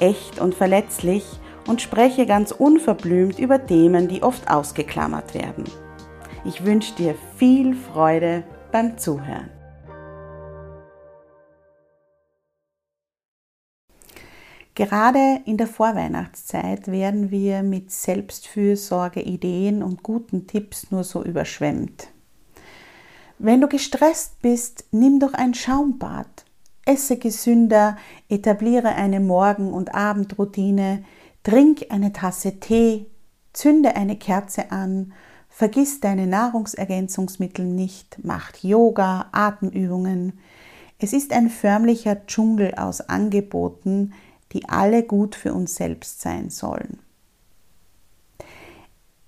echt und verletzlich und spreche ganz unverblümt über Themen, die oft ausgeklammert werden. Ich wünsche dir viel Freude beim Zuhören. Gerade in der Vorweihnachtszeit werden wir mit Selbstfürsorge, Ideen und guten Tipps nur so überschwemmt. Wenn du gestresst bist, nimm doch ein Schaumbad esse gesünder, etabliere eine Morgen- und Abendroutine, trink eine Tasse Tee, zünde eine Kerze an, vergiss deine Nahrungsergänzungsmittel nicht, mach Yoga, Atemübungen. Es ist ein förmlicher Dschungel aus Angeboten, die alle gut für uns selbst sein sollen.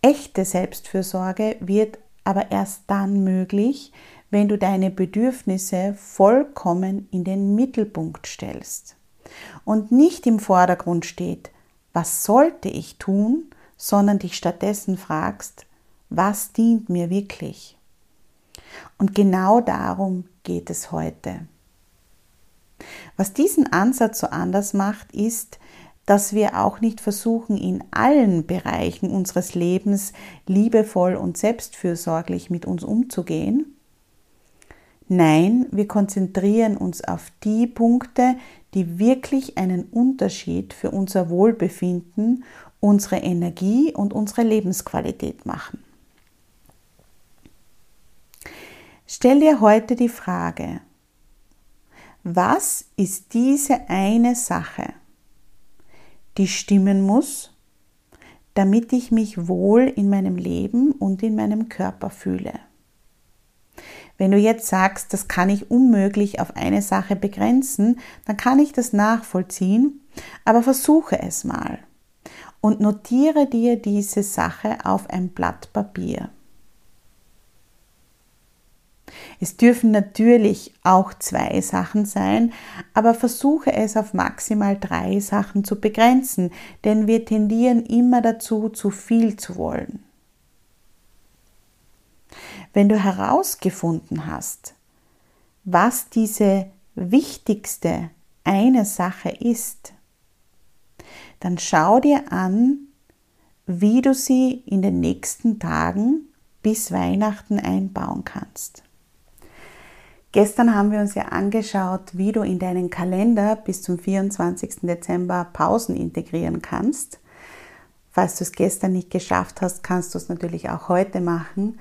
Echte Selbstfürsorge wird aber erst dann möglich, wenn du deine Bedürfnisse vollkommen in den Mittelpunkt stellst und nicht im Vordergrund steht, was sollte ich tun, sondern dich stattdessen fragst, was dient mir wirklich? Und genau darum geht es heute. Was diesen Ansatz so anders macht, ist, dass wir auch nicht versuchen, in allen Bereichen unseres Lebens liebevoll und selbstfürsorglich mit uns umzugehen, Nein, wir konzentrieren uns auf die Punkte, die wirklich einen Unterschied für unser Wohlbefinden, unsere Energie und unsere Lebensqualität machen. Stell dir heute die Frage, was ist diese eine Sache, die stimmen muss, damit ich mich wohl in meinem Leben und in meinem Körper fühle? Wenn du jetzt sagst, das kann ich unmöglich auf eine Sache begrenzen, dann kann ich das nachvollziehen, aber versuche es mal und notiere dir diese Sache auf ein Blatt Papier. Es dürfen natürlich auch zwei Sachen sein, aber versuche es auf maximal drei Sachen zu begrenzen, denn wir tendieren immer dazu, zu viel zu wollen. Wenn du herausgefunden hast, was diese wichtigste eine Sache ist, dann schau dir an, wie du sie in den nächsten Tagen bis Weihnachten einbauen kannst. Gestern haben wir uns ja angeschaut, wie du in deinen Kalender bis zum 24. Dezember Pausen integrieren kannst. Falls du es gestern nicht geschafft hast, kannst du es natürlich auch heute machen.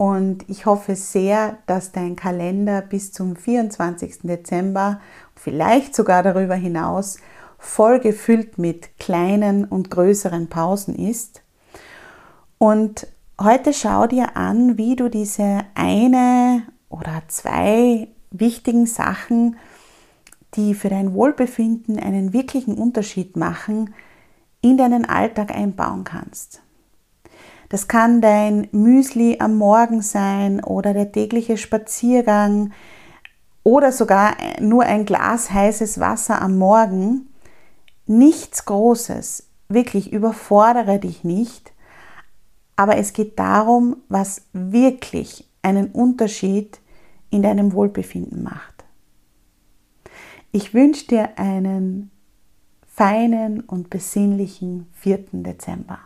Und ich hoffe sehr, dass dein Kalender bis zum 24. Dezember, vielleicht sogar darüber hinaus, voll gefüllt mit kleinen und größeren Pausen ist. Und heute schau dir an, wie du diese eine oder zwei wichtigen Sachen, die für dein Wohlbefinden einen wirklichen Unterschied machen, in deinen Alltag einbauen kannst. Das kann dein Müsli am Morgen sein oder der tägliche Spaziergang oder sogar nur ein Glas heißes Wasser am Morgen. Nichts Großes, wirklich überfordere dich nicht, aber es geht darum, was wirklich einen Unterschied in deinem Wohlbefinden macht. Ich wünsche dir einen feinen und besinnlichen 4. Dezember.